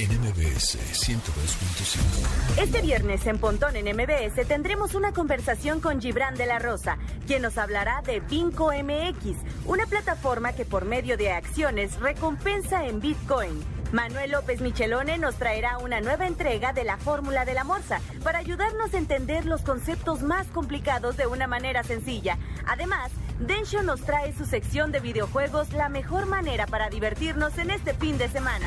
en MBS 102.5. Este viernes en Pontón en MBS tendremos una conversación con Gibran de la Rosa, quien nos hablará de Vinco MX, una plataforma que por medio de acciones recompensa en Bitcoin. Manuel López Michelone nos traerá una nueva entrega de la fórmula de la morsa para ayudarnos a entender los conceptos más complicados de una manera sencilla. Además, Densho nos trae su sección de videojuegos La mejor manera para divertirnos en este fin de semana.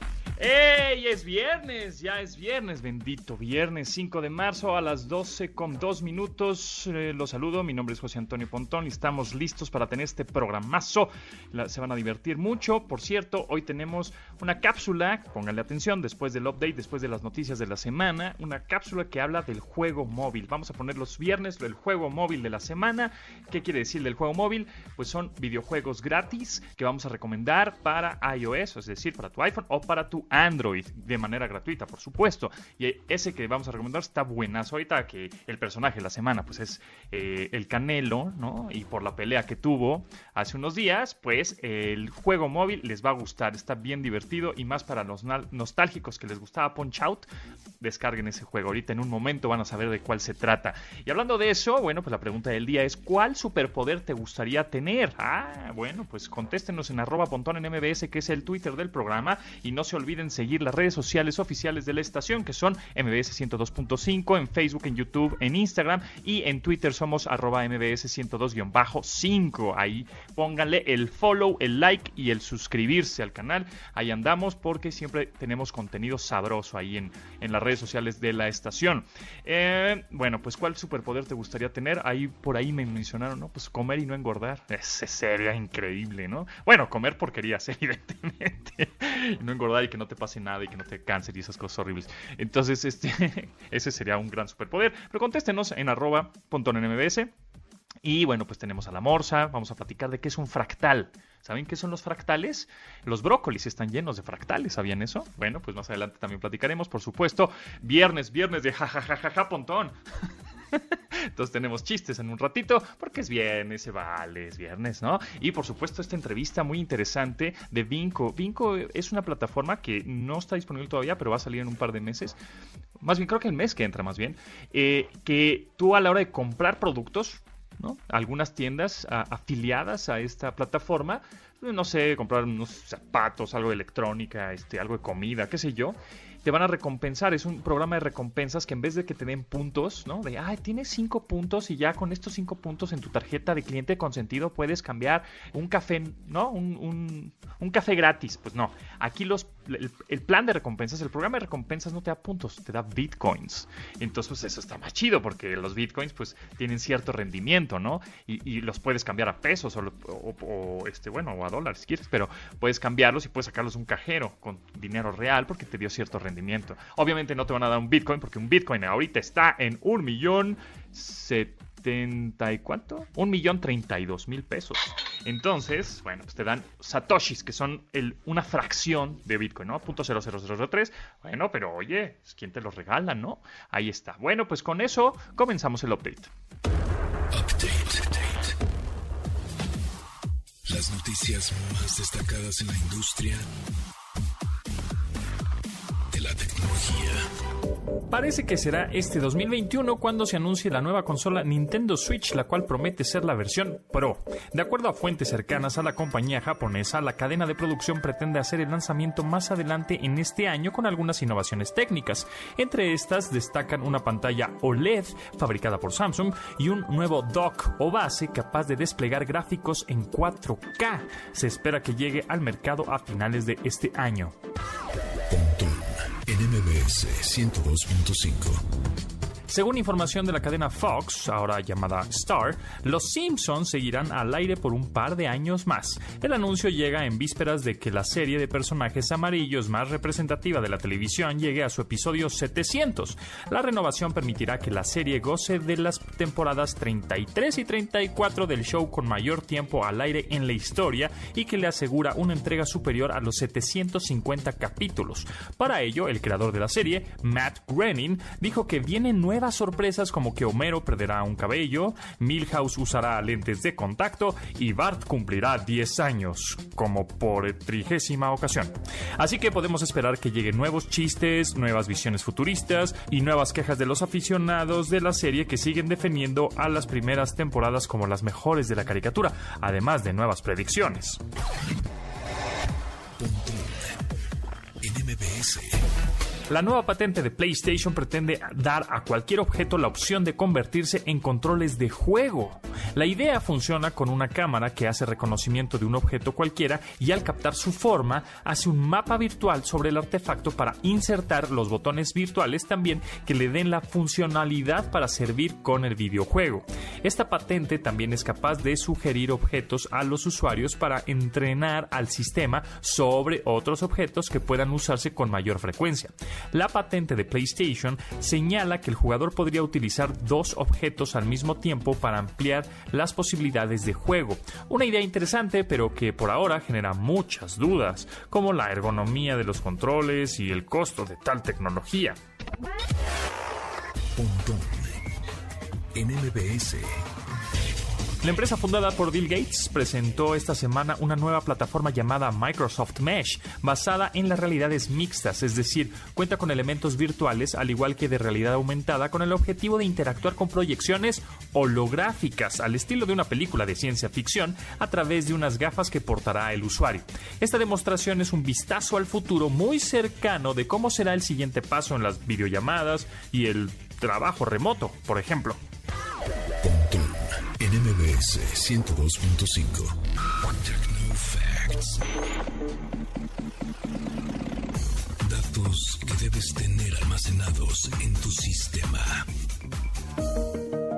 ¡Ey! Es viernes, ya es viernes, bendito viernes 5 de marzo a las 12 con 2 minutos. Eh, los saludo, mi nombre es José Antonio Pontón y estamos listos para tener este programazo. Se van a divertir mucho. Por cierto, hoy tenemos una cápsula, pónganle atención, después del update, después de las noticias de la semana, una cápsula que habla del juego móvil. Vamos a poner los viernes el juego móvil de la semana. ¿Qué quiere decir del juego móvil? Pues son videojuegos gratis que vamos a recomendar para iOS, es decir, para tu iPhone o para tu Android, de manera gratuita, por supuesto. Y ese que vamos a recomendar está buenazo. Ahorita que el personaje de la semana, pues es eh, el Canelo, ¿no? Y por la pelea que tuvo hace unos días, pues el juego móvil les va a gustar. Está bien divertido y más para los nostálgicos que les gustaba Punch Out, descarguen ese juego. Ahorita en un momento van a saber de cuál se trata. Y hablando de eso, bueno, pues la pregunta del día es ¿cuál superpoder te gustaría tener? Ah, bueno, pues contéstenos en arroba pontón en MBS, que es el Twitter del programa. Y no se olviden seguir las redes sociales oficiales de la estación, que son MBS 102.5, en Facebook, en YouTube, en Instagram y en Twitter somos arroba MBS 102-5. Ahí pónganle el follow, el like y el suscribirse al canal. Ahí andamos porque siempre tenemos contenido sabroso ahí en, en las redes sociales de la estación. Eh, bueno, pues ¿cuál superpoder te gustaría tener? Ahí por ahí me mencionaron, ¿no? Pues comer y no engordar. Ese sería increíble, ¿no? Bueno, comer porquerías, evidentemente. No engordar y que no te pase nada y que no te cáncer y esas cosas horribles. Entonces, este, ese sería un gran superpoder. Pero contéstenos en arroba pontón en MBS. Y bueno, pues tenemos a la morsa, vamos a platicar de qué es un fractal. ¿Saben qué son los fractales? Los brócolis están llenos de fractales, ¿sabían eso? Bueno, pues más adelante también platicaremos, por supuesto. Viernes, viernes de jajajaja, pontón. Entonces tenemos chistes en un ratito, porque es viernes, se vale, es viernes, ¿no? Y por supuesto esta entrevista muy interesante de Vinco. Vinco es una plataforma que no está disponible todavía, pero va a salir en un par de meses. Más bien, creo que el mes que entra, más bien. eh, que tú a la hora de comprar productos, ¿no? Algunas tiendas afiliadas a esta plataforma, no sé, comprar unos zapatos, algo de electrónica, este, algo de comida, qué sé yo, te van a recompensar. Es un programa de recompensas que en vez de que te den puntos, ¿no? De, ay, tienes cinco puntos y ya con estos cinco puntos en tu tarjeta de cliente consentido puedes cambiar un café, ¿no? Un, un- un café gratis. Pues no. Aquí los, el, plan de recompensas, el programa de recompensas no te da puntos, te da bitcoins. Entonces, pues eso está más chido porque los bitcoins, pues, tienen cierto rendimiento, ¿no? Y, los puedes cambiar a pesos o, este, bueno, o a dólares si quieres, pero puedes cambiarlos y puedes sacarlos de un cajero con dinero real porque te dio cierto rendimiento. Obviamente no te van a dar un bitcoin porque un bitcoin ahorita está en un millón setenta y cuánto? Un millón treinta y dos mil pesos. Entonces, bueno, pues te dan satoshis, que son una fracción de bitcoin, ¿no? Punto cero cero cero cero tres. Bueno, pero oye, ¿quién te los regala, no? Ahí está. Bueno, pues con eso comenzamos el. Update. Las noticias más destacadas en la industria Parece que será este 2021 cuando se anuncie la nueva consola Nintendo Switch, la cual promete ser la versión Pro. De acuerdo a fuentes cercanas a la compañía japonesa, la cadena de producción pretende hacer el lanzamiento más adelante en este año con algunas innovaciones técnicas. Entre estas destacan una pantalla OLED fabricada por Samsung y un nuevo dock o base capaz de desplegar gráficos en 4K. Se espera que llegue al mercado a finales de este año. MBS 102.5. Según información de la cadena Fox, ahora llamada Star, Los Simpsons seguirán al aire por un par de años más. El anuncio llega en vísperas de que la serie de personajes amarillos más representativa de la televisión llegue a su episodio 700. La renovación permitirá que la serie goce de las temporadas 33 y 34 del show con mayor tiempo al aire en la historia y que le asegura una entrega superior a los 750 capítulos. Para ello, el creador de la serie, Matt Groening, dijo que vienen nuevas sorpresas como que Homero perderá un cabello, Milhouse usará lentes de contacto y Bart cumplirá 10 años, como por trigésima ocasión. Así que podemos esperar que lleguen nuevos chistes, nuevas visiones futuristas y nuevas quejas de los aficionados de la serie que siguen defendiendo a las primeras temporadas como las mejores de la caricatura, además de nuevas predicciones. La nueva patente de PlayStation pretende dar a cualquier objeto la opción de convertirse en controles de juego. La idea funciona con una cámara que hace reconocimiento de un objeto cualquiera y al captar su forma hace un mapa virtual sobre el artefacto para insertar los botones virtuales también que le den la funcionalidad para servir con el videojuego. Esta patente también es capaz de sugerir objetos a los usuarios para entrenar al sistema sobre otros objetos que puedan usarse con mayor frecuencia. La patente de PlayStation señala que el jugador podría utilizar dos objetos al mismo tiempo para ampliar las posibilidades de juego. Una idea interesante, pero que por ahora genera muchas dudas, como la ergonomía de los controles y el costo de tal tecnología. La empresa fundada por Bill Gates presentó esta semana una nueva plataforma llamada Microsoft Mesh, basada en las realidades mixtas, es decir, cuenta con elementos virtuales al igual que de realidad aumentada con el objetivo de interactuar con proyecciones holográficas al estilo de una película de ciencia ficción a través de unas gafas que portará el usuario. Esta demostración es un vistazo al futuro muy cercano de cómo será el siguiente paso en las videollamadas y el trabajo remoto, por ejemplo. NMBS 102.5. Facts. Datos que debes tener almacenados en tu sistema.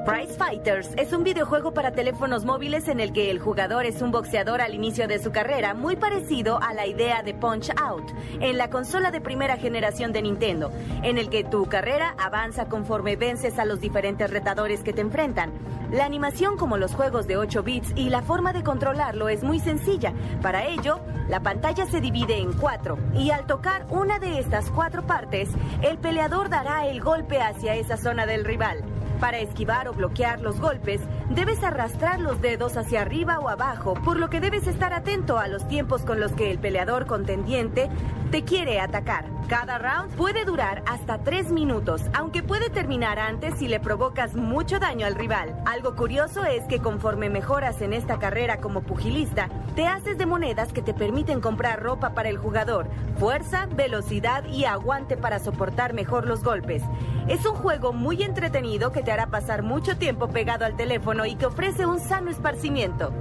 Price Fighters es un videojuego para teléfonos móviles en el que el jugador es un boxeador al inicio de su carrera, muy parecido a la idea de Punch Out en la consola de primera generación de Nintendo, en el que tu carrera avanza conforme vences a los diferentes retadores que te enfrentan. La animación como los juegos de 8 bits y la forma de controlarlo es muy sencilla. Para ello, la pantalla se divide en cuatro y al tocar una de estas cuatro partes, el peleador dará el golpe hacia esa zona del rival. Para esquivar o bloquear los golpes, debes arrastrar los dedos hacia arriba o abajo, por lo que debes estar atento a los tiempos con los que el peleador contendiente te quiere atacar. Cada round puede durar hasta 3 minutos, aunque puede terminar antes si le provocas mucho daño al rival. Algo curioso es que conforme mejoras en esta carrera como pugilista, te haces de monedas que te permiten comprar ropa para el jugador, fuerza, velocidad y aguante para soportar mejor los golpes. Es un juego muy entretenido que te hará pasar mucho tiempo pegado al teléfono y que ofrece un sano esparcimiento.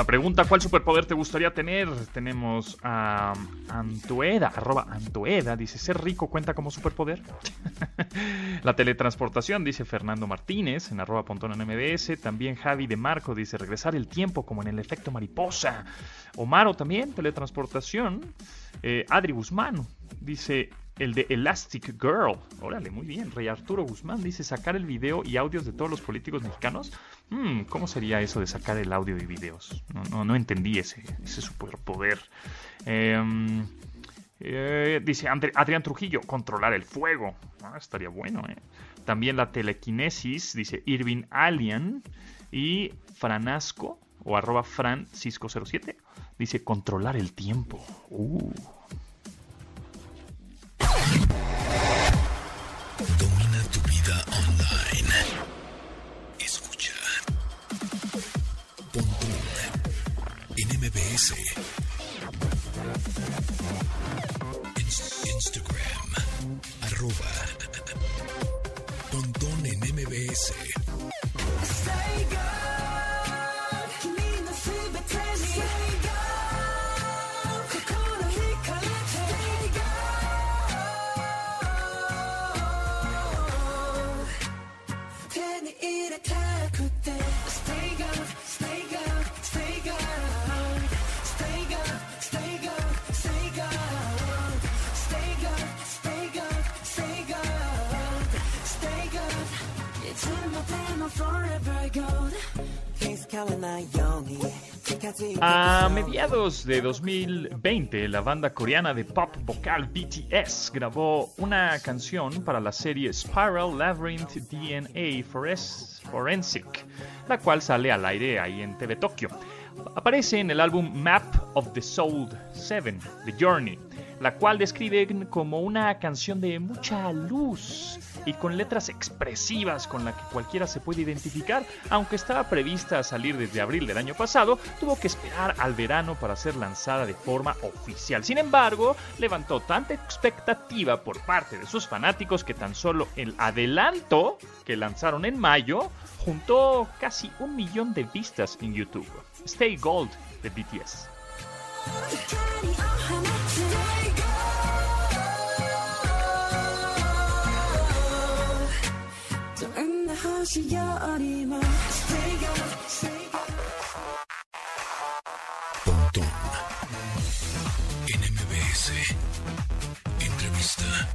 La pregunta, ¿cuál superpoder te gustaría tener? Tenemos a Antueda, arroba Antueda, dice, ¿ser rico cuenta como superpoder? la teletransportación, dice Fernando Martínez, en arroba en MBS. También Javi de Marco dice, regresar el tiempo como en el efecto mariposa. Omaro también, teletransportación. Eh, Adri Guzmán dice, el de Elastic Girl. Órale, muy bien. Rey Arturo Guzmán dice sacar el video y audios de todos los políticos mexicanos. Hmm, ¿Cómo sería eso de sacar el audio y videos? No, no, entendí ese, ese superpoder. Em, eh, dice Adrián Trujillo, controlar el fuego. Ah, estaría bueno, ¿eh? También la telequinesis, dice Irving Alien. Y Franasco, o arroba Francisco07, dice controlar el tiempo. Uh. MBS. Instagram. Arroba. Pontón en MBS. A mediados de 2020, la banda coreana de pop vocal BTS grabó una canción para la serie Spiral Labyrinth DNA Forensic, la cual sale al aire ahí en TV Tokyo. Aparece en el álbum Map of the Soul 7, The Journey, la cual describe como una canción de mucha luz y con letras expresivas con la que cualquiera se puede identificar, aunque estaba prevista a salir desde abril del año pasado, tuvo que esperar al verano para ser lanzada de forma oficial. Sin embargo, levantó tanta expectativa por parte de sus fanáticos que tan solo el adelanto que lanzaron en mayo juntó casi un millón de vistas en YouTube. Stay Gold de BTS. MBS. Entrevista.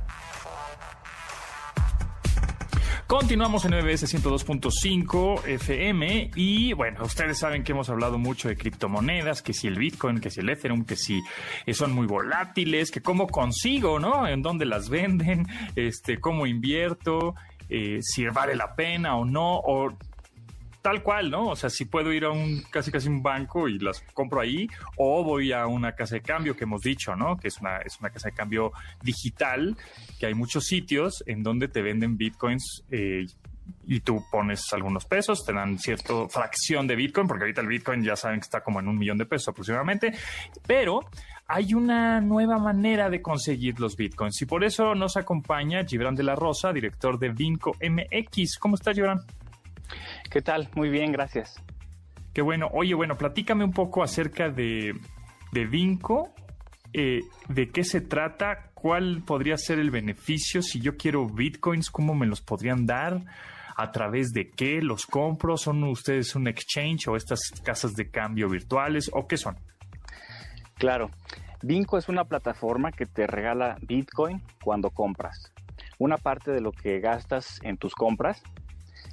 Continuamos en MBS 102.5 FM y bueno, ustedes saben que hemos hablado mucho de criptomonedas, que si el Bitcoin, que si el Ethereum, que si son muy volátiles, que cómo consigo, ¿no? En dónde las venden, este, cómo invierto eh, si vale la pena o no, o tal cual, ¿no? O sea, si puedo ir a un casi casi un banco y las compro ahí, o voy a una casa de cambio que hemos dicho, ¿no? Que es una, es una casa de cambio digital, que hay muchos sitios en donde te venden bitcoins eh, y tú pones algunos pesos, te dan cierta fracción de Bitcoin, porque ahorita el Bitcoin ya saben que está como en un millón de pesos aproximadamente, pero hay una nueva manera de conseguir los Bitcoins y por eso nos acompaña Gibran de la Rosa, director de Vinco MX. ¿Cómo estás, Gibran? ¿Qué tal? Muy bien, gracias. Qué bueno. Oye, bueno, platícame un poco acerca de, de Vinco. Eh, ¿De qué se trata? ¿Cuál podría ser el beneficio si yo quiero bitcoins? ¿Cómo me los podrían dar? A través de qué los compro, son ustedes un exchange o estas casas de cambio virtuales o qué son. Claro, Vinco es una plataforma que te regala Bitcoin cuando compras. Una parte de lo que gastas en tus compras,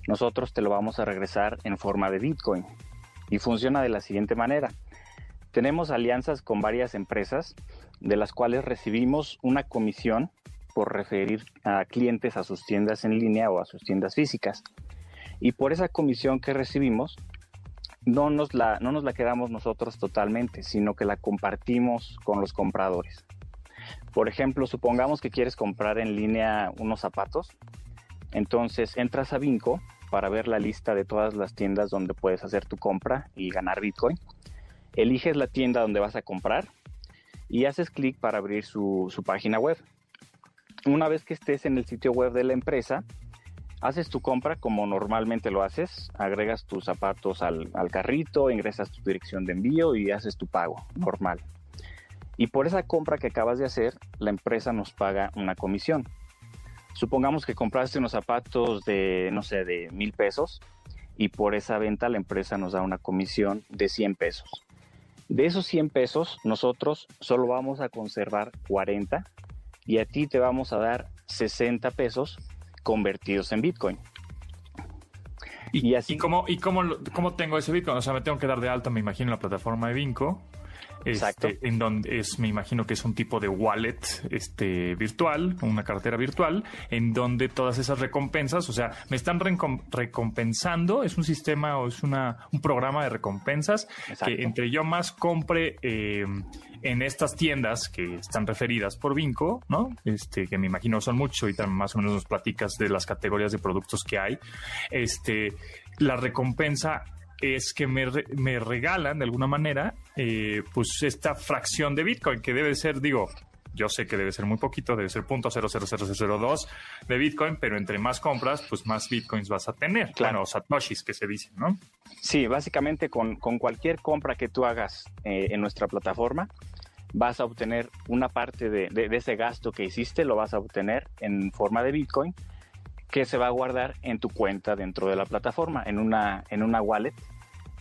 nosotros te lo vamos a regresar en forma de Bitcoin. Y funciona de la siguiente manera. Tenemos alianzas con varias empresas de las cuales recibimos una comisión por referir a clientes a sus tiendas en línea o a sus tiendas físicas. Y por esa comisión que recibimos, no nos la, no nos la quedamos nosotros totalmente, sino que la compartimos con los compradores. Por ejemplo, supongamos que quieres comprar en línea unos zapatos, entonces entras a Vinco para ver la lista de todas las tiendas donde puedes hacer tu compra y ganar Bitcoin. Eliges la tienda donde vas a comprar y haces clic para abrir su, su página web. Una vez que estés en el sitio web de la empresa, haces tu compra como normalmente lo haces, agregas tus zapatos al, carrito, ingresas tu dirección de envío y haces tu pago normal. Y por esa compra que acabas de hacer, la empresa nos paga una comisión. Supongamos que compraste unos zapatos de, no sé, de mil pesos y por esa venta la empresa nos da una comisión de 100 pesos. De esos 100 pesos, nosotros solo vamos a conservar 40 y a ti te vamos a dar 60 pesos convertidos en Bitcoin. ¿Y, así, cómo, y cómo, cómo tengo ese Bitcoin? O sea, me tengo que dar de alta, me imagino, en la plataforma de Vinco. Exacto. Este, en donde es, me imagino que es un tipo de wallet este, virtual, una cartera virtual, en donde todas esas recompensas, o sea, me están recompensando, es un sistema o es una, un programa de recompensas que entre yo más compre eh, en estas tiendas que están referidas por Vinco, ¿no? Este, que me imagino son muchos, y también más o menos nos platicas de las categorías de productos que hay. Este, la recompensa es que me, me regalan de alguna manera eh, pues esta fracción de Bitcoin que debe ser, digo, yo sé que debe ser muy poquito, debe ser .00002 de Bitcoin, pero entre más compras, pues más Bitcoins vas a tener. Claro, satoshis que se dicen, ¿no? Sí, básicamente con, cualquier compra que tú hagas eh, en nuestra plataforma, vas a obtener una parte de, de, ese gasto que hiciste, lo vas a obtener en forma de Bitcoin que se va a guardar en tu cuenta dentro de la plataforma, en una, en una wallet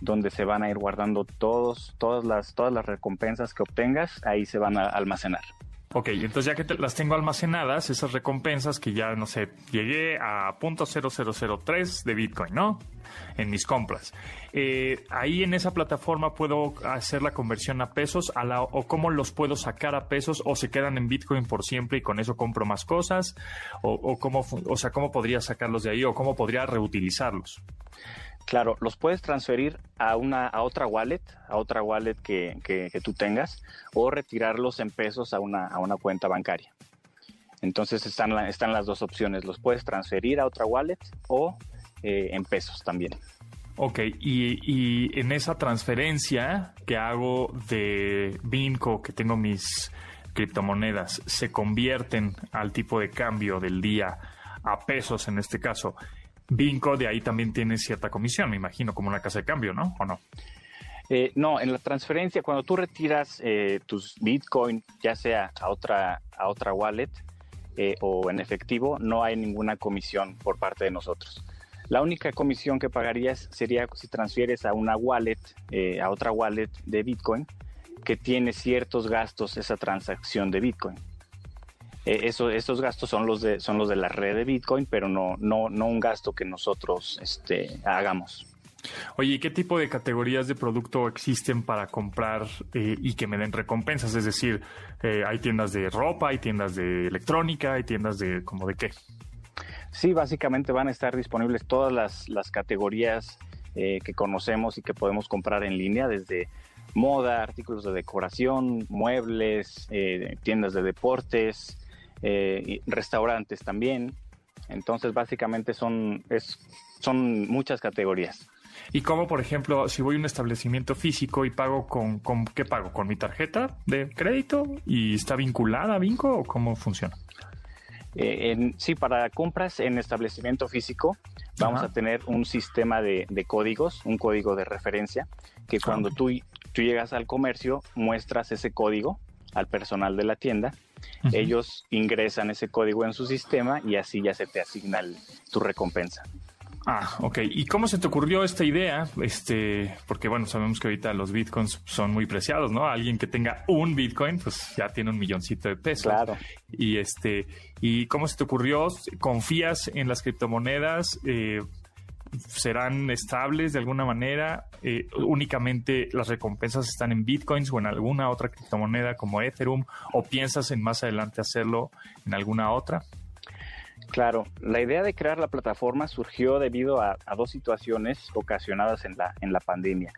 donde se van a ir guardando todos, todas, las, todas las recompensas que obtengas, ahí se van a almacenar. Ok, entonces ya que las tengo almacenadas, esas recompensas que ya, no sé, llegué a .0003 de Bitcoin, ¿no? En mis compras. Eh, ahí en esa plataforma puedo hacer la conversión a pesos o cómo los puedo sacar a pesos o se quedan en Bitcoin por siempre y con eso compro más cosas o, o cómo, o sea, cómo podría sacarlos de ahí o cómo podría reutilizarlos. Claro, los puedes transferir a una a otra wallet, a otra wallet que, que, tú tengas, o retirarlos en pesos a una, a una cuenta bancaria. Entonces están, están las dos opciones, los puedes transferir a otra wallet o eh, en pesos también. Ok, y, y, en esa transferencia que hago de Binco, que tengo mis criptomonedas, se convierten al tipo de cambio del día a pesos en este caso. Vinco de ahí también tiene cierta comisión, me imagino, como una casa de cambio, ¿no? ¿O no? Eh, no, en la transferencia, cuando tú retiras eh, tus Bitcoin, ya sea a otra, a otra wallet eh, o en efectivo, no hay ninguna comisión por parte de nosotros. La única comisión que pagarías sería si transfieres a una wallet, a otra wallet de Bitcoin, que tiene ciertos gastos esa transacción de Bitcoin. Eh, eso, estos gastos son los de son los de la red de Bitcoin, pero no no no un gasto que nosotros este, hagamos. Oye, ¿qué tipo de categorías de producto existen para comprar eh, y que me den recompensas? Es decir, eh, hay tiendas de ropa, hay tiendas de electrónica, hay tiendas de como de qué. Sí, básicamente van a estar disponibles todas las, las categorías que conocemos y que podemos comprar en línea, desde moda, artículos de decoración, muebles, tiendas de deportes, eh, restaurantes también. Entonces, básicamente son, es, son muchas categorías. ¿Y cómo, por ejemplo, si voy a un establecimiento físico y pago con, con qué pago? ¿Con mi tarjeta de crédito y está vinculada a Vinco o cómo funciona? Eh, en, sí, para compras en establecimiento físico vamos a tener un sistema de, códigos, un código de referencia, que ah, cuando tú, tú llegas al comercio muestras ese código al personal de la tienda ellos ingresan ese código en su sistema y así ya se te asigna tu recompensa. Ah, ok. ¿Y cómo se te ocurrió esta idea? Este, porque bueno, sabemos que ahorita los bitcoins son muy preciados, ¿no? Alguien que tenga un bitcoin, pues ya tiene un milloncito de pesos. Claro. Y este, ¿y cómo se te ocurrió? ¿Confías en las criptomonedas? Eh, serán estables de alguna manera. Eh, únicamente las recompensas están en bitcoins o en alguna otra criptomoneda como Ethereum o piensas en más adelante hacerlo en alguna otra? Claro, la idea de crear la plataforma surgió debido a, dos situaciones ocasionadas en la, en la pandemia.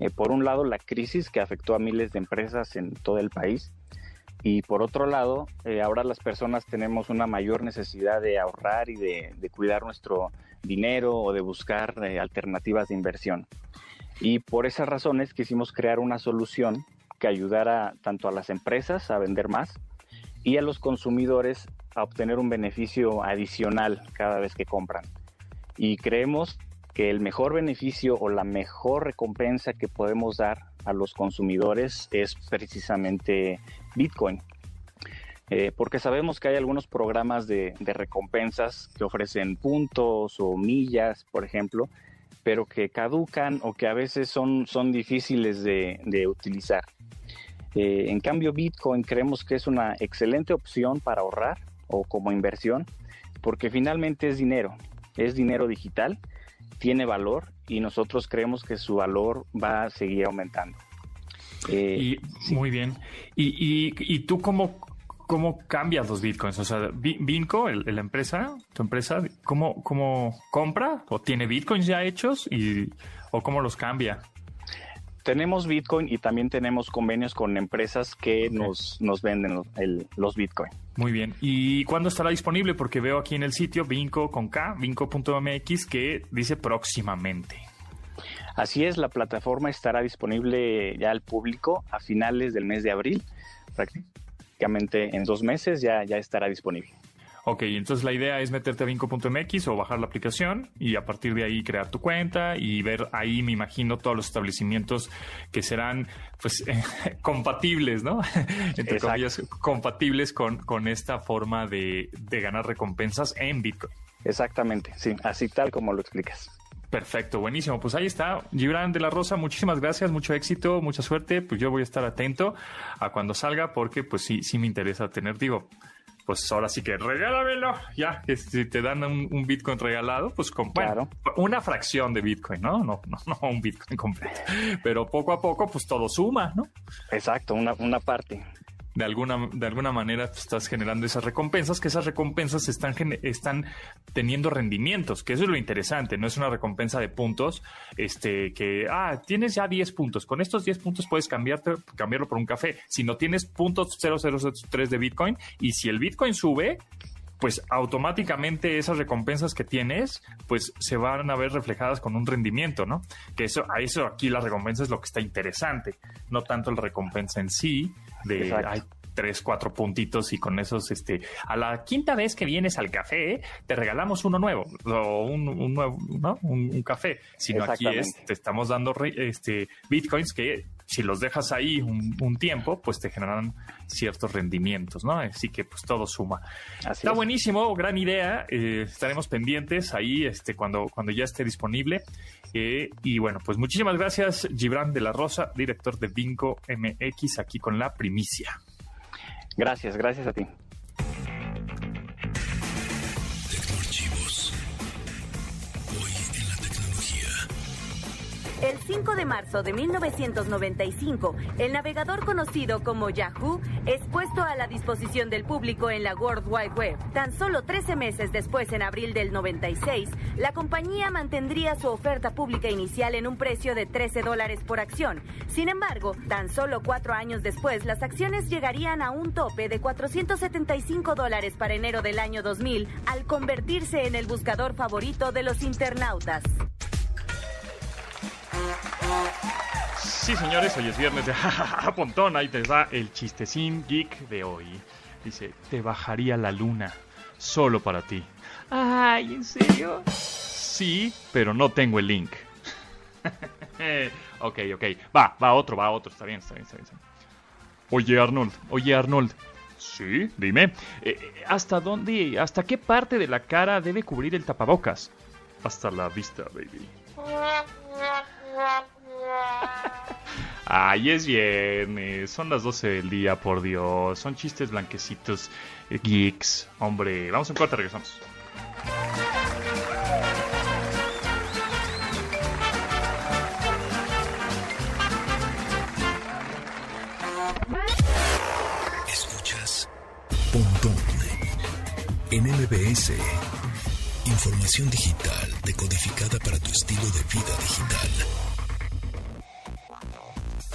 Eh, por un lado, la crisis que afectó a miles de empresas en todo el país y por otro lado, eh, ahora las personas tenemos una mayor necesidad de ahorrar y de, cuidar nuestro dinero o de buscar eh, alternativas de inversión. Y por esas razones quisimos crear una solución que ayudara tanto a las empresas a vender más y a los consumidores a obtener un beneficio adicional cada vez que compran. Y creemos que el mejor beneficio o la mejor recompensa que podemos dar a los consumidores es precisamente Bitcoin. Eh, porque sabemos que hay algunos programas de, recompensas que ofrecen puntos o millas, por ejemplo, pero que caducan o que a veces son, difíciles de, utilizar. Eh, en cambio, Bitcoin creemos que es una excelente opción para ahorrar o como inversión, porque finalmente es dinero, es dinero digital, tiene valor y nosotros creemos que su valor va a seguir aumentando. Eh, y, Muy bien. ¿Y, y, tú cómo, cómo cambias los bitcoins? O sea, Vinco, la empresa, tu empresa, ¿cómo, ¿cómo compra o tiene bitcoins ya hechos y, o cómo los cambia? Tenemos Bitcoin y también tenemos convenios con empresas que nos, nos venden los, los Bitcoin. Muy bien. ¿Y cuándo estará disponible? Porque veo aquí en el sitio Vinco con K, vinco.mx, que dice próximamente. Así es, la plataforma estará disponible ya al público a finales del mes de abril, prácticamente en dos meses ya, ya estará disponible. Ok, entonces la idea es meterte a vinco.mx o bajar la aplicación y a partir de ahí crear tu cuenta y ver ahí, me imagino, todos los establecimientos que serán pues compatibles, ¿no? Entre comillas, compatibles con, con esta forma de, de ganar recompensas en Bitcoin. Exactamente, sí, así tal como lo explicas. Perfecto, buenísimo. Pues ahí está. Gibran de la Rosa, muchísimas gracias, mucho éxito, mucha suerte. Pues yo voy a estar atento a cuando salga porque pues sí, sí me interesa tener, digo, pues ahora sí que regálamelo. Ya, que si te dan un, Bitcoin regalado, pues con bueno, una fracción de Bitcoin, ¿no? No, no, no un Bitcoin completo. Pero poco a poco, pues todo suma, ¿no? Exacto, una, una parte de alguna, de alguna manera estás generando esas recompensas, que esas recompensas están, están teniendo rendimientos, que eso es lo interesante, no es una recompensa de puntos, este, que, ah, tienes ya 10 puntos, con estos 10 puntos puedes cambiarlo por un café, si no tienes puntos 0003 de Bitcoin, y si el Bitcoin sube, pues automáticamente esas recompensas que tienes, pues se van a ver reflejadas con un rendimiento, ¿no? Que eso, a eso aquí la recompensa es lo que está interesante, no tanto la recompensa en sí, de hay tres, cuatro puntitos y con esos, este, a la quinta vez que vienes al café, te regalamos uno nuevo, o un, nuevo, ¿no? Un, café. Sino aquí es, te estamos dando este, bitcoins que si los dejas ahí un, tiempo, pues te generan ciertos rendimientos, ¿no? Así que pues todo suma. Está buenísimo, gran idea. Eh, estaremos pendientes ahí este, cuando, cuando ya esté disponible. Eh, y bueno, pues muchísimas gracias, Gibran de la Rosa, director de Vinco MX, aquí con la primicia. Gracias, gracias a ti. El 5 de marzo de 1995, el navegador conocido como Yahoo es puesto a la disposición del público en la World Wide Web. Tan solo 13 meses después, en abril del 96, la compañía mantendría su oferta pública inicial en un precio de 13 dólares por acción. Sin embargo, tan solo cuatro años después, las acciones llegarían a un tope de 475 dólares para enero del año 2000, al convertirse en el buscador favorito de los internautas. Sí, señores, hoy es viernes de Pontón. Ahí te da el chistecín geek de hoy. Dice, te bajaría la luna solo para ti. Ay, ¿en serio? Sí, pero no tengo el link. ok, ok. Va, va otro, va otro. Está bien, está bien, está bien. Oye, Arnold, oye, Arnold. Sí, dime. Eh, ¿Hasta dónde, hasta qué parte de la cara debe cubrir el tapabocas? Hasta la vista, baby. Ay, es viernes, son las 12 del día, por Dios. Son chistes blanquecitos, eh, geeks. Hombre, vamos en corte, regresamos. Escuchas Pontón en MBS. Información digital decodificada para tu estilo de vida digital.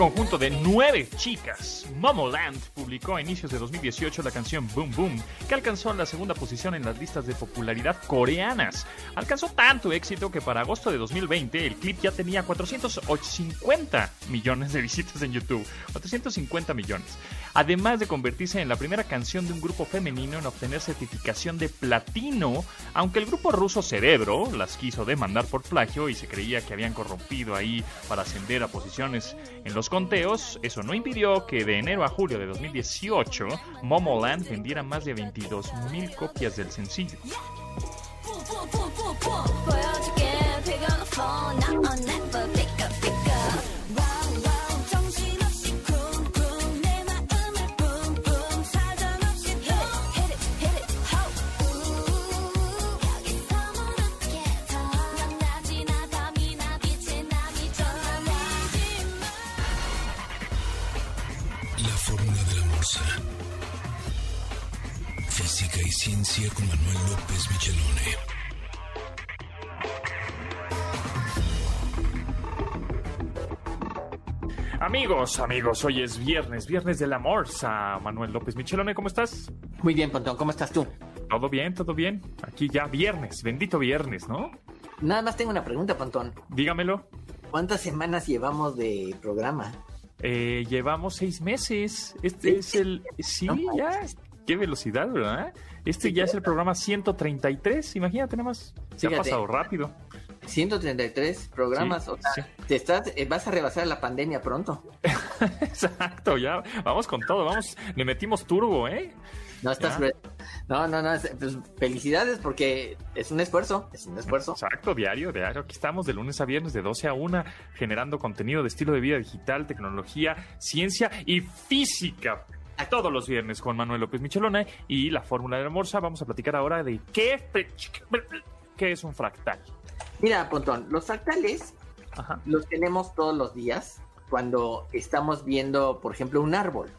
Conjunto de nueve chicas, Momoland, publicó a inicios de 2018 la canción Boom Boom, que alcanzó la segunda posición en las listas de popularidad coreanas. Alcanzó tanto éxito que para agosto de 2020 el clip ya tenía 450 millones de visitas en YouTube. 450 millones. Además de convertirse en la primera canción de un grupo femenino en obtener certificación de platino, aunque el grupo ruso Cerebro las quiso demandar por plagio y se creía que habían corrompido ahí para ascender a posiciones en los conteos, eso no impidió que de enero a julio de 2018 Momoland vendiera más de 22.000 copias del sencillo. Con Manuel López Michelone. Amigos, amigos, hoy es viernes, viernes del amor. Manuel López Michelone, ¿cómo estás? Muy bien, Pontón, ¿cómo estás tú? Todo bien, todo bien. Aquí ya viernes, bendito viernes, ¿no? Nada más tengo una pregunta, Pontón. Dígamelo. ¿Cuántas semanas llevamos de programa? Eh, llevamos seis meses. Este es el... Sí, ya. Qué velocidad, ¿verdad? Este ya es el programa 133. Imagínate nada más. Se ha pasado rápido. 133 programas, o sea, te estás, eh, vas a rebasar la pandemia pronto. Exacto, ya, vamos con todo, vamos, le metimos turbo, ¿eh? No, estás, no, no, no, pues, felicidades porque es un esfuerzo, es un esfuerzo. Exacto, diario, diario, aquí estamos de lunes a viernes de 12 a 1 generando contenido de estilo de vida digital, tecnología, ciencia y física todos los viernes con Manuel López Michelona y la fórmula de la morsa. Vamos a platicar ahora de qué, qué es un fractal. Mira, Pontón, los fractales los tenemos todos los días cuando estamos viendo, por ejemplo, un árbol.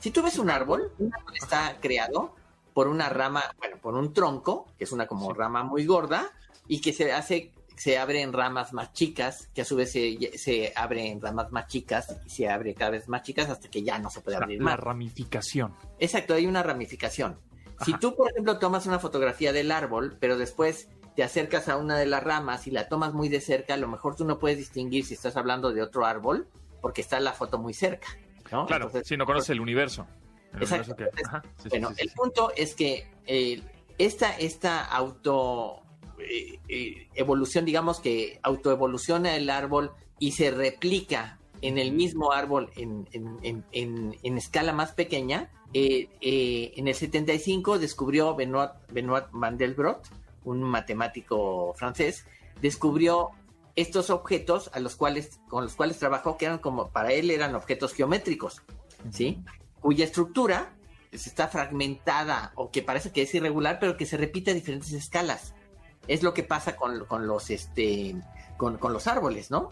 Si tú ves un árbol, un árbol está creado por una rama, bueno, por un tronco, que es una como rama muy gorda, y que se hace, se abre en ramas más chicas, que a su vez se, se abre en ramas más chicas y se abre cada vez más chicas hasta que ya no se puede abrir más. La ramificación. Exacto, hay una ramificación. Si tú, por ejemplo, tomas una fotografía del árbol, pero después te acercas a una de las ramas y la tomas muy de cerca, a lo mejor tú no puedes distinguir si estás hablando de otro árbol porque está la foto muy cerca. ¿no? Claro, si no conoces el universo. exacto. bueno, el punto es que eh, esta, esta auto eh, eh, evolución, digamos que autoevoluciona el árbol y se replica en el mismo árbol en, en, en, en escala más pequeña, en el 75 descubrió Benoit, Benoit Mandelbrot un matemático francés, descubrió estos objetos a los cuales, con los cuales trabajó, que eran como, para él eran objetos geométricos, ¿sí? Cuya estructura está fragmentada o que parece que es irregular, pero que se repite a diferentes escalas. Es lo que pasa con, los, este, con, los árboles, ¿no?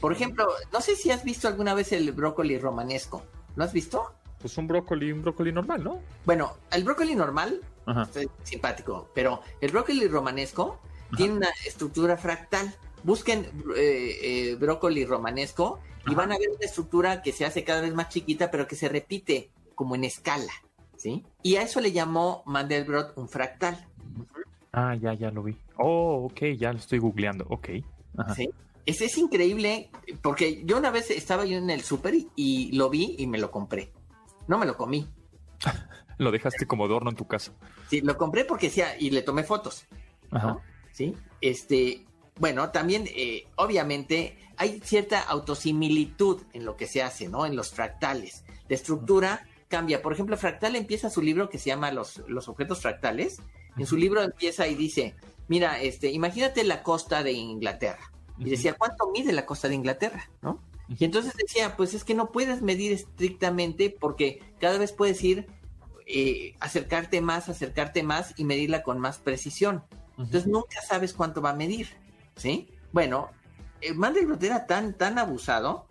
Por ejemplo, no sé si has visto alguna vez el brócoli romanesco. ¿Lo has visto? Pues un brócoli, un brócoli normal, ¿no? Bueno, el brócoli normal simpático. Pero el brócoli romanesco tiene una estructura fractal. Busquen eh, eh, brócoli romanesco y van a ver una estructura que se hace cada vez más chiquita, pero que se repite como en escala. ¿sí? Y a eso le llamó Mandelbrot un fractal. Ah, ya, ya lo vi. Oh, ok, ya lo estoy googleando. Ok. ¿Sí? Ese es increíble porque yo una vez estaba yo en el súper y lo vi y me lo compré. No me lo comí. Lo dejaste como adorno en tu casa. Sí, lo compré porque decía, y le tomé fotos. Ajá. Sí, este, bueno, también, eh, obviamente, hay cierta autosimilitud en lo que se hace, ¿no? En los fractales. La estructura cambia. Por ejemplo, Fractal empieza su libro que se llama Los, los objetos fractales. En su libro empieza y dice, mira, este, imagínate la costa de Inglaterra. Y decía, ¿cuánto mide la costa de Inglaterra? ¿No? Y entonces decía, pues es que no puedes medir estrictamente porque cada vez puedes ir eh, acercarte más, acercarte más y medirla con más precisión. Entonces nunca sabes cuánto va a medir, ¿sí? Bueno, el Mandelbrot era tan, tan abusado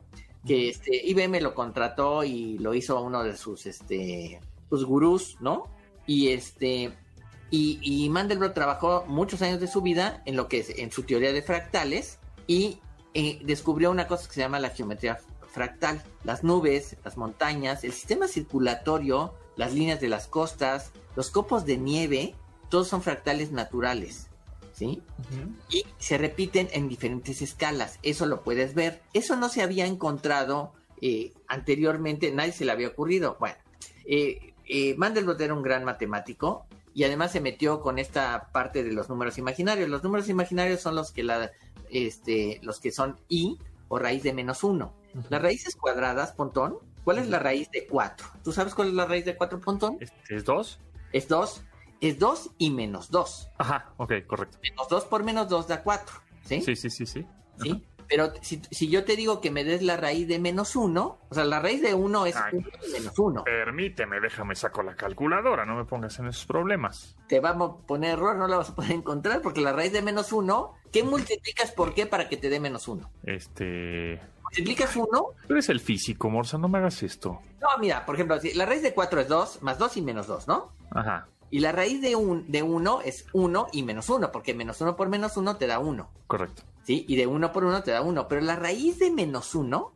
que este, IBM lo contrató y lo hizo uno de sus, este, sus gurús, ¿no? Y este, y, y Mandelbrot trabajó muchos años de su vida en lo que es, en su teoría de fractales y eh, descubrió una cosa que se llama la geometría fractal. Las nubes, las montañas, el sistema circulatorio, las líneas de las costas, los copos de nieve, todos son fractales naturales. ¿Sí? Y se repiten en diferentes escalas. Eso lo puedes ver. Eso no se había encontrado eh, anteriormente, nadie se le había ocurrido. Bueno, eh, eh, Mandelbrot era un gran matemático y además se metió con esta parte de los números imaginarios. Los números imaginarios son los que, la, este, los que son i o raíz de menos uno. Las raíces cuadradas, Pontón, ¿cuál es la raíz de 4? ¿Tú sabes cuál es la raíz de 4, Pontón? ¿Es 2? Es 2. Es 2 y menos 2. Ajá, ok, correcto. Menos 2 por menos 2 da 4. ¿Sí? Sí, sí, sí, sí. ¿Sí? Pero si, si, yo te digo que me des la raíz de menos 1, o sea, la raíz de 1 es 1 menos 1. Permíteme, déjame saco la calculadora, no me pongas en esos problemas. Te vamos a poner error, no la vas a poder encontrar, porque la raíz de menos 1, ¿qué multiplicas por qué para que te dé menos 1? Este multiplicas 1. Tú eres el físico, Morsa, no me hagas esto. No, mira, por ejemplo, la raíz de 4 es 2, más 2 y menos 2, ¿no? Ajá. Y la raíz de 1 de uno es 1 y menos 1, porque menos 1 por menos 1 te da 1. Correcto. ¿Sí? Y de 1 por 1 te da 1. Pero la raíz de menos 1,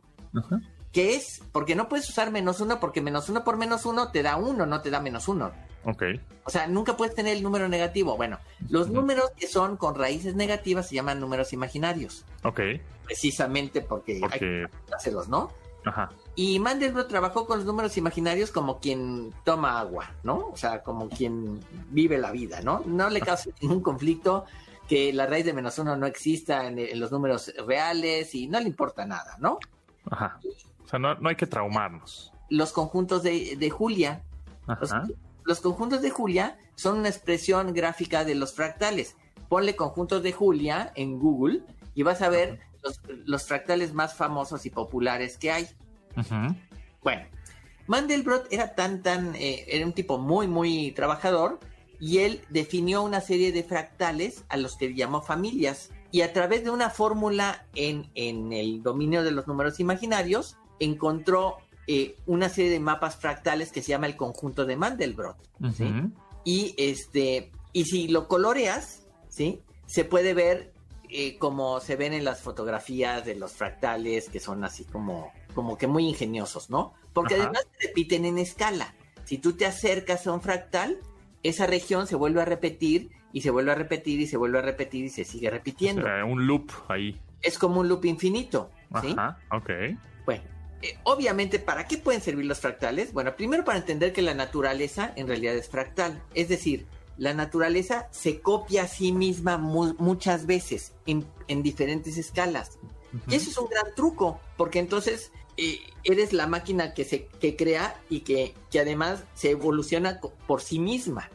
¿Qué es? Porque no puedes usar menos uno porque menos uno por menos uno te da uno, no te da menos uno. Ok. O sea, nunca puedes tener el número negativo. Bueno, los números que son con raíces negativas se llaman números imaginarios. Ok. Precisamente porque, Porque- hay que hacerlos, ¿no? Ajá. Y Mandelbrot trabajó con los números imaginarios como quien toma agua, ¿no? O sea, como quien vive la vida, ¿no? No le causa ningún conflicto que la raíz de menos uno no exista en, en los números reales y no le importa nada, ¿no? Ajá. O sea, no, no hay que traumarnos. Los conjuntos de, de Julia. Ajá. los conjuntos de Julia son una expresión gráfica de los fractales. Ponle conjuntos de Julia en Google y vas a ver los, los fractales más famosos y populares que hay. Ujú. Bueno, Mandelbrot era tan, tan, eh, era un tipo muy, muy trabajador y él definió una serie de fractales a los que llamó familias. Y a través de una fórmula en, en el dominio de los números imaginarios, encontró eh, una serie de mapas fractales que se llama el conjunto de Mandelbrot. ¿sí? Ujú. Y este, y si lo coloreas, ¿sí? Se puede ver eh, como se ven en las fotografías de los fractales, que son así como, como que muy ingeniosos, ¿no? Porque Ajá. además se repiten en escala. Si tú te acercas a un fractal, esa región se vuelve a repetir y se vuelve a repetir y se vuelve a repetir y se sigue O repitiendo. sea, un loop ahí. Es como un loop infinito, ¿sí? Ajá. Ok. Bueno, eh, obviamente, ¿para qué pueden servir los fractales? Bueno, primero para entender que la naturaleza en realidad es fractal. Es decir, la naturaleza se copia a sí misma mu- muchas veces en, en diferentes escalas. Y eso es un gran truco, porque entonces eh, eres la máquina que se que crea y que, que además se evoluciona por sí misma.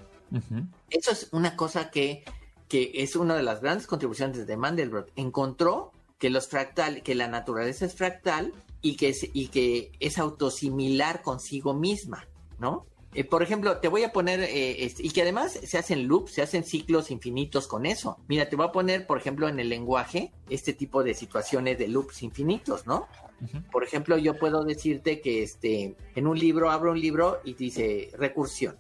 Eso es una cosa que, que es una de las grandes contribuciones de Mandelbrot. Encontró que los fractal, que la naturaleza es fractal y que es, y que es autosimilar consigo misma, ¿no? Eh, por ejemplo, te voy a poner, eh, este, y que además se hacen loops, se hacen ciclos infinitos con eso. Mira, te voy a poner, por ejemplo, en el lenguaje, este tipo de situaciones de loops infinitos, ¿no? Por ejemplo, yo puedo decirte que este, en un libro, abro un libro y dice recursión,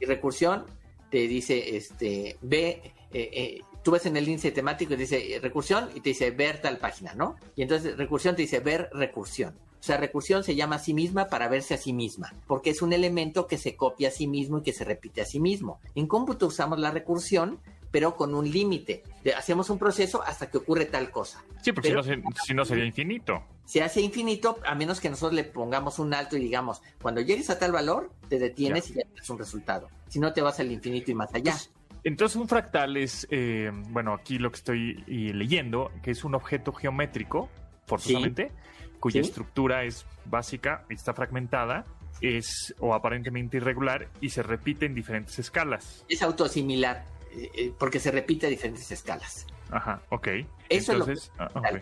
Y recursión te dice, este, ve, eh, eh, tú ves en el índice temático y dice eh, recursión y te dice ver tal página, ¿no? Y entonces recursión te dice ver recursión. O sea, recursión se llama a sí misma para verse a sí misma, porque es un elemento que se copia a sí mismo y que se repite a sí mismo. En cómputo usamos la recursión, pero con un límite. Hacemos un proceso hasta que ocurre tal cosa. Sí, porque Pero- si, no, si no sería infinito. Se hace infinito a menos que nosotros le pongamos un alto y digamos, cuando llegues a tal valor, te detienes y ya tienes un resultado. Si no, te vas al infinito y más allá. Entonces un fractal es, eh, bueno, aquí lo que estoy leyendo, que es un objeto geométrico, forzosamente, cuya Sí. estructura es básica, está fragmentada, es o aparentemente irregular y se repite en diferentes escalas. Es autosimilar, eh, porque se repite a diferentes escalas. Ajá, ok. Eso es lo Entonces, ah, ok.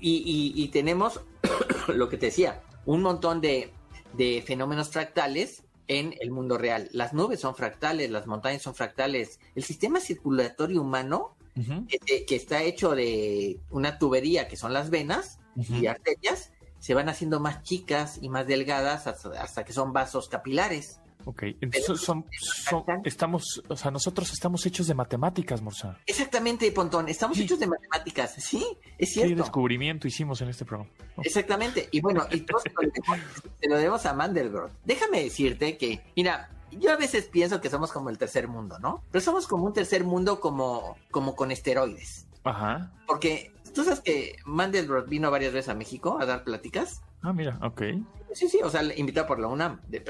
Y, y- y tenemos, lo que te decía, un montón de, de fenómenos fractales en el mundo real. Las nubes son fractales, las montañas son fractales. El sistema circulatorio humano, que, que está hecho de una tubería, que son las venas y arterias, se van haciendo más chicas y más delgadas hasta, hasta que son vasos capilares. Ok, entonces son, son- estamos, o sea, nosotros estamos hechos de matemáticas, Morsa. Exactamente, Pontón, estamos Sí. hechos de matemáticas, sí, es ¿Qué cierto. descubrimiento hicimos en este programa? Exactamente. Y bueno, y todo se lo debemos- se lo debemos a Mandelbrot. Déjame decirte que, mira, yo a veces pienso que somos como el tercer mundo, ¿no? Pero somos como un tercer mundo como, como con esteroides. Ajá. Porque tú sabes que Mandelbrot vino varias veces a México a dar pláticas. Ah, mira, ok. Sí, sí, o sea, invitado por la UNAM, de,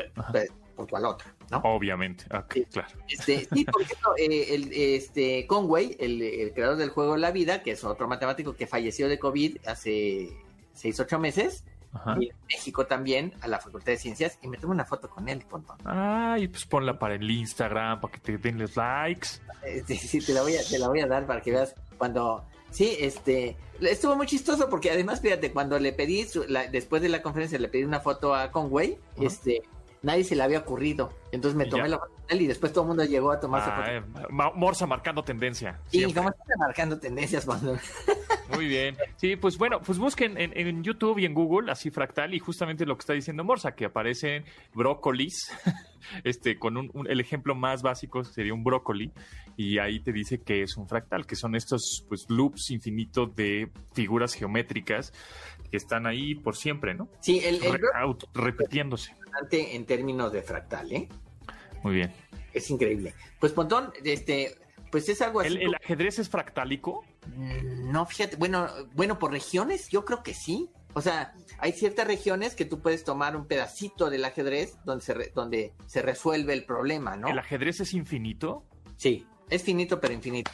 por cual otra, ¿no? Obviamente, ok, Sí. claro. Este, sí, por ejemplo, eh, el, este, Conway, el, el creador del juego La Vida, que es otro matemático que falleció de COVID hace seis, ocho meses, Ajá. y en México también, a la Facultad de Ciencias, y me tomé una foto con él, Pontón. Ay, pues ponla para el Instagram, para que te den los likes. Este, sí, te la, voy a, te la voy a dar para que veas cuando... Sí, este... Estuvo muy chistoso porque además, fíjate, cuando le pedí, su- la- después de la conferencia, le pedí una foto a Conway, este... Nadie se le había ocurrido. Entonces me ¿Y tomé ya? la foto y después todo el mundo llegó a tomarse ah, eh, Morsa marcando tendencia. Sí, como está marcando tendencias cuando... Muy bien. Sí, pues bueno, pues busquen en, YouTube y en Google así fractal y justamente lo que está diciendo Morsa, que aparecen brócolis, este, con un, el ejemplo más básico sería un brócoli y ahí te dice que es un fractal, que son estos pues loops infinitos de figuras geométricas que están ahí por siempre, ¿no? Sí, el, repitiéndose. En términos de fractal, ¿eh? Muy bien. Es increíble. Pues Pontón, este, pues es algo así. ¿El, ajedrez es fractálico? Mm, no, fíjate, bueno, bueno, por regiones, yo creo que sí. O sea, hay ciertas regiones que tú puedes tomar un pedacito del ajedrez donde se, donde se resuelve el problema, ¿no? ¿El ajedrez es infinito? Sí, es finito pero infinito.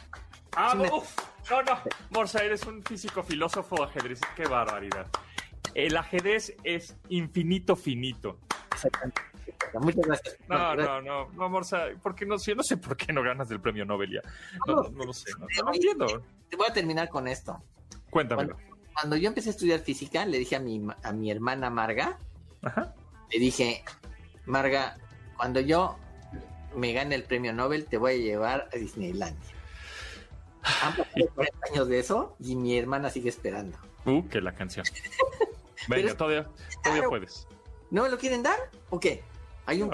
Ah, no, no, no, Morsa, eres un físico filósofo ajedrez. Qué barbaridad. El ajedrez es infinito finito. Exactamente. Muchas gracias. No, no, no, no, Morsa, ¿por qué no? Yo no sé por qué no ganas del premio Nobel ya. No, no, lo sé, no, entiendo. Te voy a terminar con esto. Cuéntame. Cuando, yo empecé a estudiar física, le dije a mi, a mi hermana Marga, le dije, Marga, cuando yo me gane el premio Nobel, te voy a llevar a Disneylandia. Han pasado 40 años de eso y mi hermana sigue esperando. Uh, que la canción. Venga, todavía, todavía puedes. ¿No me lo quieren dar? ¿O qué? ¿Hay un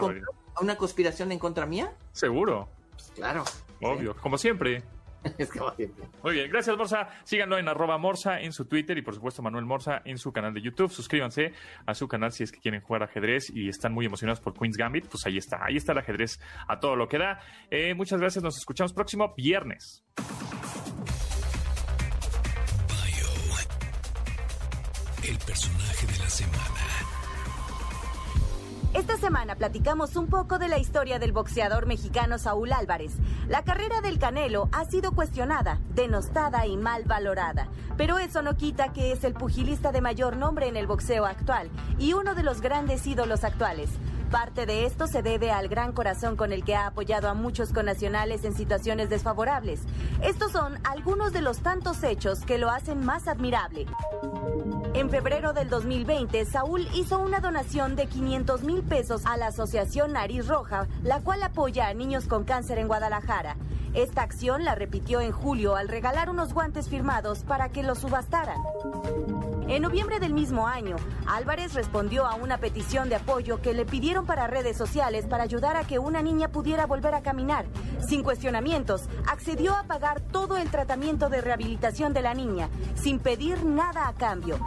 una conspiración en contra mía? Seguro. Pues claro. Obvio, como siempre. es como siempre. Muy bien, gracias Morsa. Síganlo en arroba Morsa en su Twitter y por supuesto Manuel Morsa en su canal de YouTube. Suscríbanse a su canal si es que quieren jugar ajedrez y están muy emocionados por Queen's Gambit. Pues ahí está, ahí está el ajedrez a todo lo que da. Eh, muchas gracias, nos escuchamos próximo viernes. El personaje de la semana. Esta semana platicamos un poco de la historia del boxeador mexicano Saúl Álvarez. La carrera del Canelo ha sido cuestionada, denostada y mal valorada, pero eso no quita que es el pugilista de mayor nombre en el boxeo actual y uno de los grandes ídolos actuales. Parte de esto se debe al gran corazón con el que ha apoyado a muchos connacionales en situaciones desfavorables. Estos son algunos de los tantos hechos que lo hacen más admirable. En febrero del 2020, Saúl hizo una donación de 500 mil pesos a la Asociación Nariz Roja, la cual apoya a niños con cáncer en Guadalajara. Esta acción la repitió en julio al regalar unos guantes firmados para que los subastaran. En noviembre del mismo año, Álvarez respondió a una petición de apoyo que le pidieron para redes sociales para ayudar a que una niña pudiera volver a caminar. Sin cuestionamientos, accedió a pagar todo el tratamiento de rehabilitación de la niña, sin pedir nada a cambio.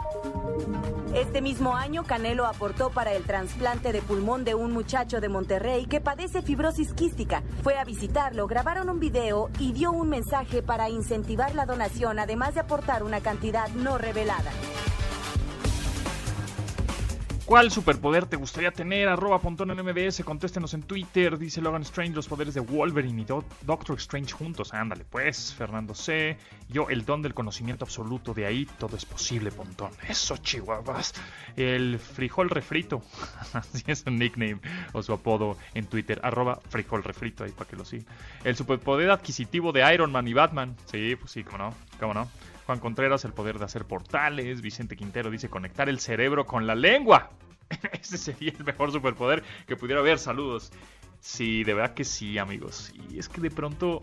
Este mismo año, Canelo aportó para el trasplante de pulmón de un muchacho de Monterrey que padece fibrosis quística. Fue a visitarlo, grabaron un video y dio un mensaje para incentivar la donación, además de aportar una cantidad no revelada. ¿Cuál superpoder te gustaría tener? Arroba Pontón en MBS, contéstenos en Twitter. Dice Logan Strange, los poderes de Wolverine y Doctor Strange juntos. Ándale, pues, Fernando C. Yo, el don del conocimiento absoluto. De ahí todo es posible, Pontón. Eso, chihuahuas. El frijol refrito. Así es un nickname o su apodo en Twitter. Arroba frijol refrito, ahí para que lo sigan. El superpoder adquisitivo de Iron Man y Batman. Sí, pues sí, cómo no. Cómo no. Juan Contreras, el poder de hacer portales. Vicente Quintero dice conectar el cerebro con la lengua. Ese sería el mejor superpoder que pudiera haber. Saludos. Sí, de verdad que sí, amigos. Y es que de pronto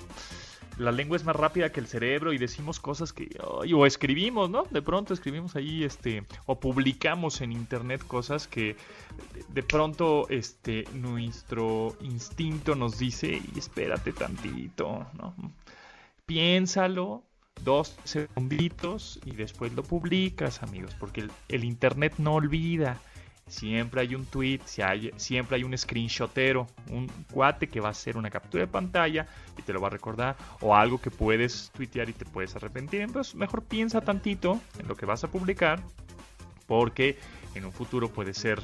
la lengua es más rápida que el cerebro y decimos cosas que o escribimos, ¿no? De pronto escribimos ahí este o publicamos en internet cosas que de, pronto este nuestro instinto nos dice, y espérate tantito, ¿no? Piénsalo, dos segunditos y después lo publicas, amigos, porque el, internet no olvida. Siempre hay un tweet, siempre hay un screenshotero, un cuate que va a hacer una captura de pantalla y te lo va a recordar, o algo que puedes tuitear y te puedes arrepentir. Entonces, mejor piensa tantito en lo que vas a publicar, porque en un futuro puede ser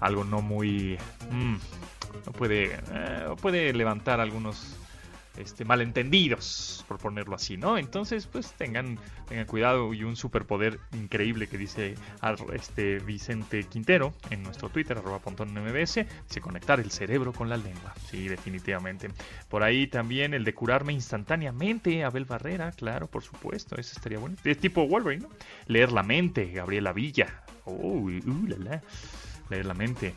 algo no muy. Mm, no puede, eh, puede levantar algunos este, malentendidos, por ponerlo así, ¿no? Entonces, pues tengan, tengan cuidado y un superpoder increíble que dice este Vicente Quintero en nuestro Twitter, arroba mbs, dice conectar el cerebro con la lengua. Sí, definitivamente. Por ahí también el de curarme instantáneamente, Abel Barrera, claro, por supuesto, eso estaría bueno. Es tipo Wolverine, ¿no? Leer la mente, Gabriela Villa. Uy, uh, la, la. Leer la mente.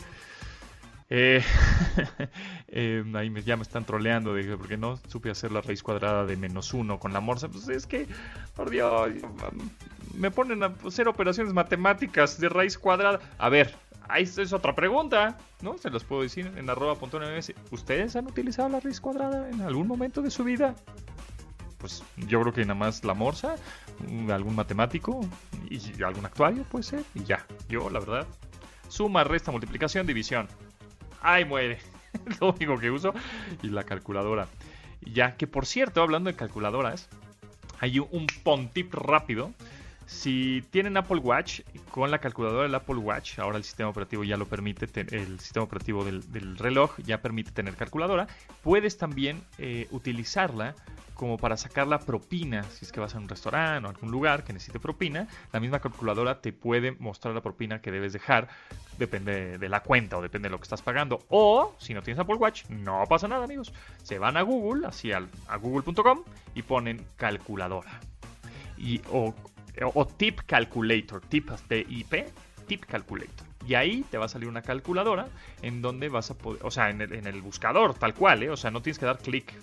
Eh, eh, ahí me, ya me están troleando, dije, porque no supe hacer la raíz cuadrada de menos uno con la morsa. Pues es que, por Dios, me ponen a hacer operaciones matemáticas de raíz cuadrada. A ver, ahí es otra pregunta, ¿no? Se los puedo decir en arroba ¿Ustedes han utilizado la raíz cuadrada en algún momento de su vida? Pues yo creo que nada más la morsa, algún matemático y algún actuario puede ser, y ya. Yo, la verdad, suma, resta, multiplicación, división. Ahí muere. Lo único que uso. Y la calculadora. Ya que por cierto, hablando de calculadoras, hay un pontip rápido. Si tienen Apple Watch, con la calculadora del Apple Watch, ahora el sistema operativo ya lo permite, el sistema operativo del, reloj ya permite tener calculadora, puedes también eh, utilizarla como para sacar la propina, si es que vas a un restaurante o algún lugar que necesite propina, la misma calculadora te puede mostrar la propina que debes dejar, depende de la cuenta o depende de lo que estás pagando. O si no tienes Apple Watch, no pasa nada, amigos. Se van a Google, así a google.com y ponen calculadora. Y, o, tip calculator, tip de IP, tip calculator. Y ahí te va a salir una calculadora en donde vas a poder, o sea, en el, en el buscador, tal cual, ¿eh? o sea, no tienes que dar clic,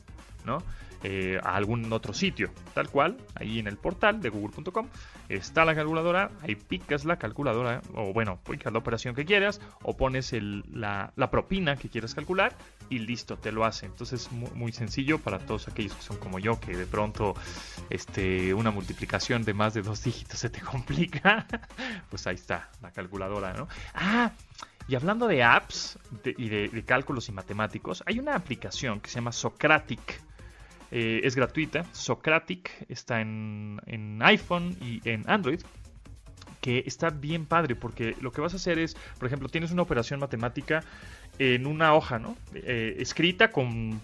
¿no? Eh, a algún otro sitio. Tal cual, ahí en el portal de google.com está la calculadora, ahí picas la calculadora, o bueno, picas la operación que quieras, o pones la, propina que quieras calcular y listo, te lo hace. Entonces muy, muy, sencillo para todos aquellos que son como yo, que de pronto este, una multiplicación de más de dos dígitos se te complica. pues ahí está la calculadora, ¿no? Ah, y hablando de apps y de, de, cálculos y matemáticos, hay una aplicación que se llama Socratic. Eh, es gratuita. Socratic está en, iPhone y en Android que está bien padre porque lo que vas a hacer es, por ejemplo, tienes una operación matemática en una hoja, ¿no? Eh, escrita con,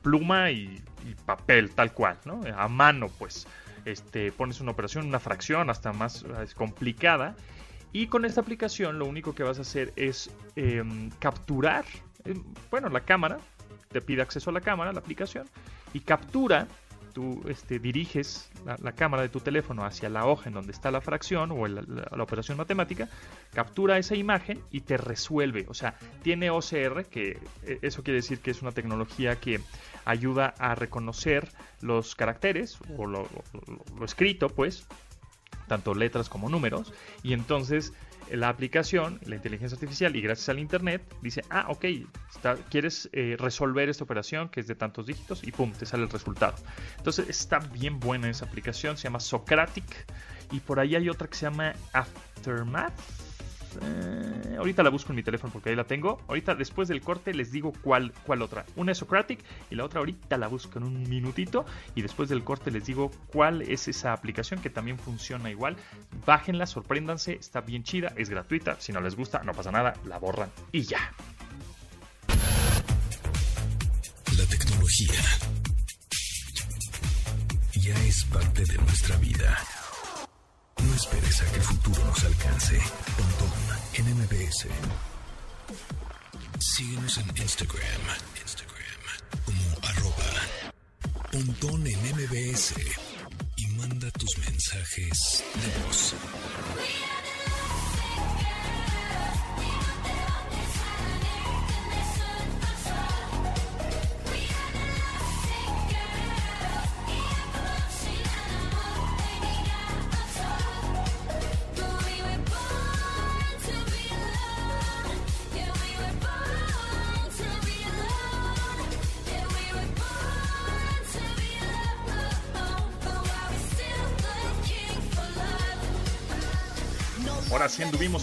pluma y, papel, tal cual, ¿no? A mano, pues. Este, pones una operación, una fracción hasta más complicada. Y con esta aplicación lo único que vas a hacer es em, capturar, em, bueno, la cámara, te pide acceso a la cámara, la aplicación, y captura, tú este, diriges la, cámara de tu teléfono hacia la hoja en donde está la fracción o la, operación matemática, captura esa imagen y te resuelve. O sea, tiene OCR, que eh, eso quiere decir que es una tecnología que ayuda a reconocer los caracteres o lo escrito, pues, tanto letras como números, y entonces la aplicación, la inteligencia artificial y gracias al Internet dice, ah, ok, quieres eh, resolver esta operación que es de tantos dígitos y pum, te sale el resultado. Entonces está bien buena esa aplicación, se llama Socratic y por ahí hay otra que se llama Aftermath eh, ahorita la busco en mi teléfono porque ahí la tengo. Ahorita después del corte les digo cuál, cuál otra. Una es Socratic y la otra ahorita la busco en un minutito. Y después del corte les digo cuál es esa aplicación que también funciona igual. Bájenla, sorpréndanse, está bien chida, es gratuita. Si no les gusta, no pasa nada, la borran y ya. La tecnología ya es parte de nuestra vida esperes a que el futuro nos alcance. Pontón en MBS. Síguenos en Instagram. Instagram como arroba Pontón en MBS. Y manda tus mensajes de voz.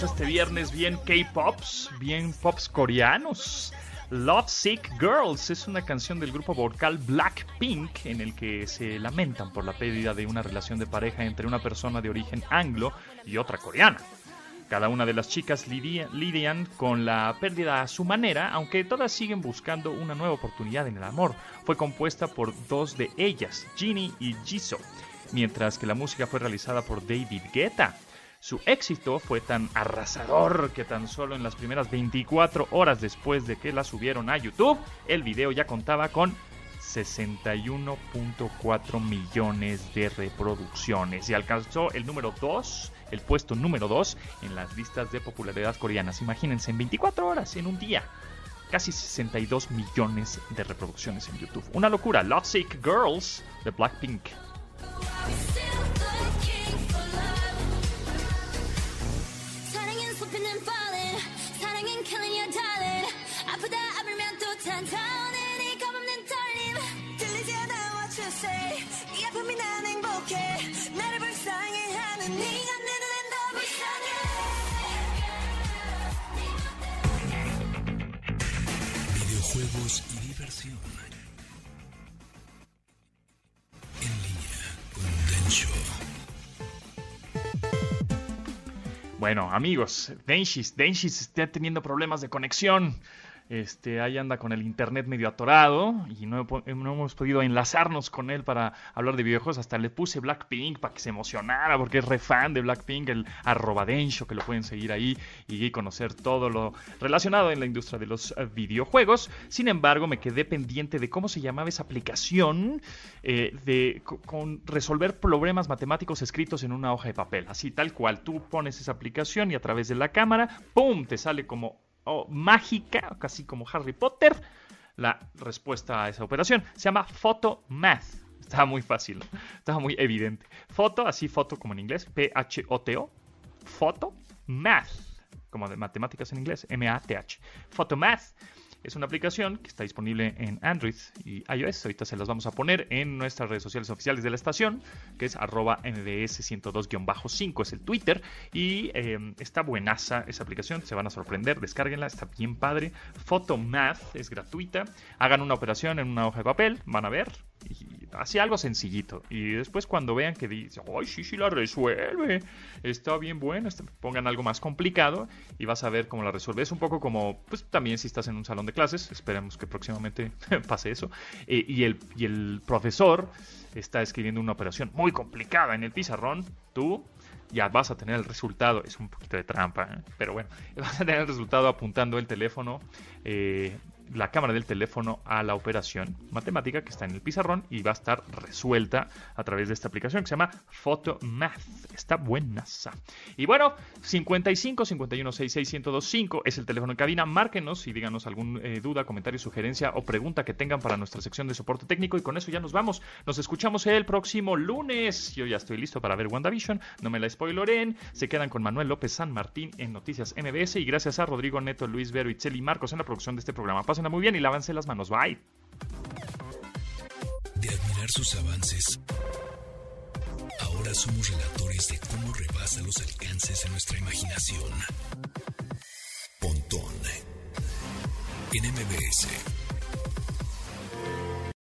Este viernes bien K-Pops, bien pops coreanos. Love Sick Girls es una canción del grupo vocal Blackpink en el que se lamentan por la pérdida de una relación de pareja entre una persona de origen anglo y otra coreana. Cada una de las chicas lidian con la pérdida a su manera, aunque todas siguen buscando una nueva oportunidad en el amor. Fue compuesta por dos de ellas, Ginny y Jisoo, mientras que la música fue realizada por David Guetta. Su éxito fue tan arrasador que tan solo en las primeras 24 horas después de que la subieron a YouTube, el video ya contaba con 61.4 millones de reproducciones y alcanzó el número 2, el puesto número 2 en las listas de popularidad coreanas. Imagínense, en 24 horas, en un día. casi 62 millones de reproducciones en YouTube. Una locura. Lovesick Girls de Blackpink. whipping and falling 사랑엔 killing your darling. 아프다 아물면 또 탄타오는 이 겁없는 떨림. 들리지 않아 what you say. 이 아픔이 난 행복해. 나를 불쌍해 하는 네가 내 y diversión. Bueno, amigos, Denshis, Denshis está teniendo problemas de conexión. Este, ahí anda con el internet medio atorado y no, hemos podido enlazarnos con él para hablar de videojuegos. Hasta le puse Blackpink para que se emocionara porque es re fan de Blackpink, el arroba Densho, que lo pueden seguir ahí y conocer todo lo relacionado en la industria de los eh, videojuegos. Sin embargo, me quedé pendiente de cómo se llamaba esa aplicación eh, de con resolver problemas matemáticos escritos en una hoja de papel. Así tal cual, tú pones esa aplicación y a través de la cámara, ¡pum! te sale como o mágica, casi como Harry Potter, la respuesta a esa operación. Se llama Photomath. Estaba muy fácil, estaba muy evidente. Foto, así foto como en inglés, P-H-O-T-O, foto, math, como de matemáticas en inglés, M-A-T-H. Photomath es una aplicación que está disponible en Android y iOS. Ahorita se las vamos a poner en nuestras redes sociales oficiales de la estación, que es arroba nds102-5, es el Twitter. Y eh, está buenaza esa aplicación, se van a sorprender, descárguenla, está bien padre. Photomath es gratuita. Hagan una operación en una hoja de papel, van a ver. Y así algo sencillito. Y después cuando vean que dice, ¡ay, sí, sí la resuelve! Está bien bueno, pongan algo más complicado y vas a ver cómo la resuelve. Es un poco como, pues también si estás en un salón de clases, esperemos que próximamente pase eso, eh, y, el, y el profesor está escribiendo una operación muy complicada en el pizarrón, tú ya vas a tener el resultado, es un poquito de trampa, ¿eh? pero bueno, vas a tener el resultado apuntando el teléfono eh, la cámara del teléfono a la operación matemática que está en el pizarrón y va a estar resuelta a través de esta aplicación que se llama Photomath. Está buenaza. Y bueno, 55 51 66 1025 es el teléfono en cabina. Márquenos y díganos alguna eh, duda, comentario, sugerencia o pregunta que tengan para nuestra sección de soporte técnico. Y con eso ya nos vamos. Nos escuchamos el próximo lunes. Yo ya estoy listo para ver WandaVision. No me la spoiloren. Se quedan con Manuel López San Martín en Noticias MBS. Y gracias a Rodrigo Neto, Luis Vero, y Marcos en la producción de este programa muy bien y lávanse las manos. Bye. De admirar sus avances, ahora somos relatores de cómo rebasa los alcances de nuestra imaginación. Pontón en MBS.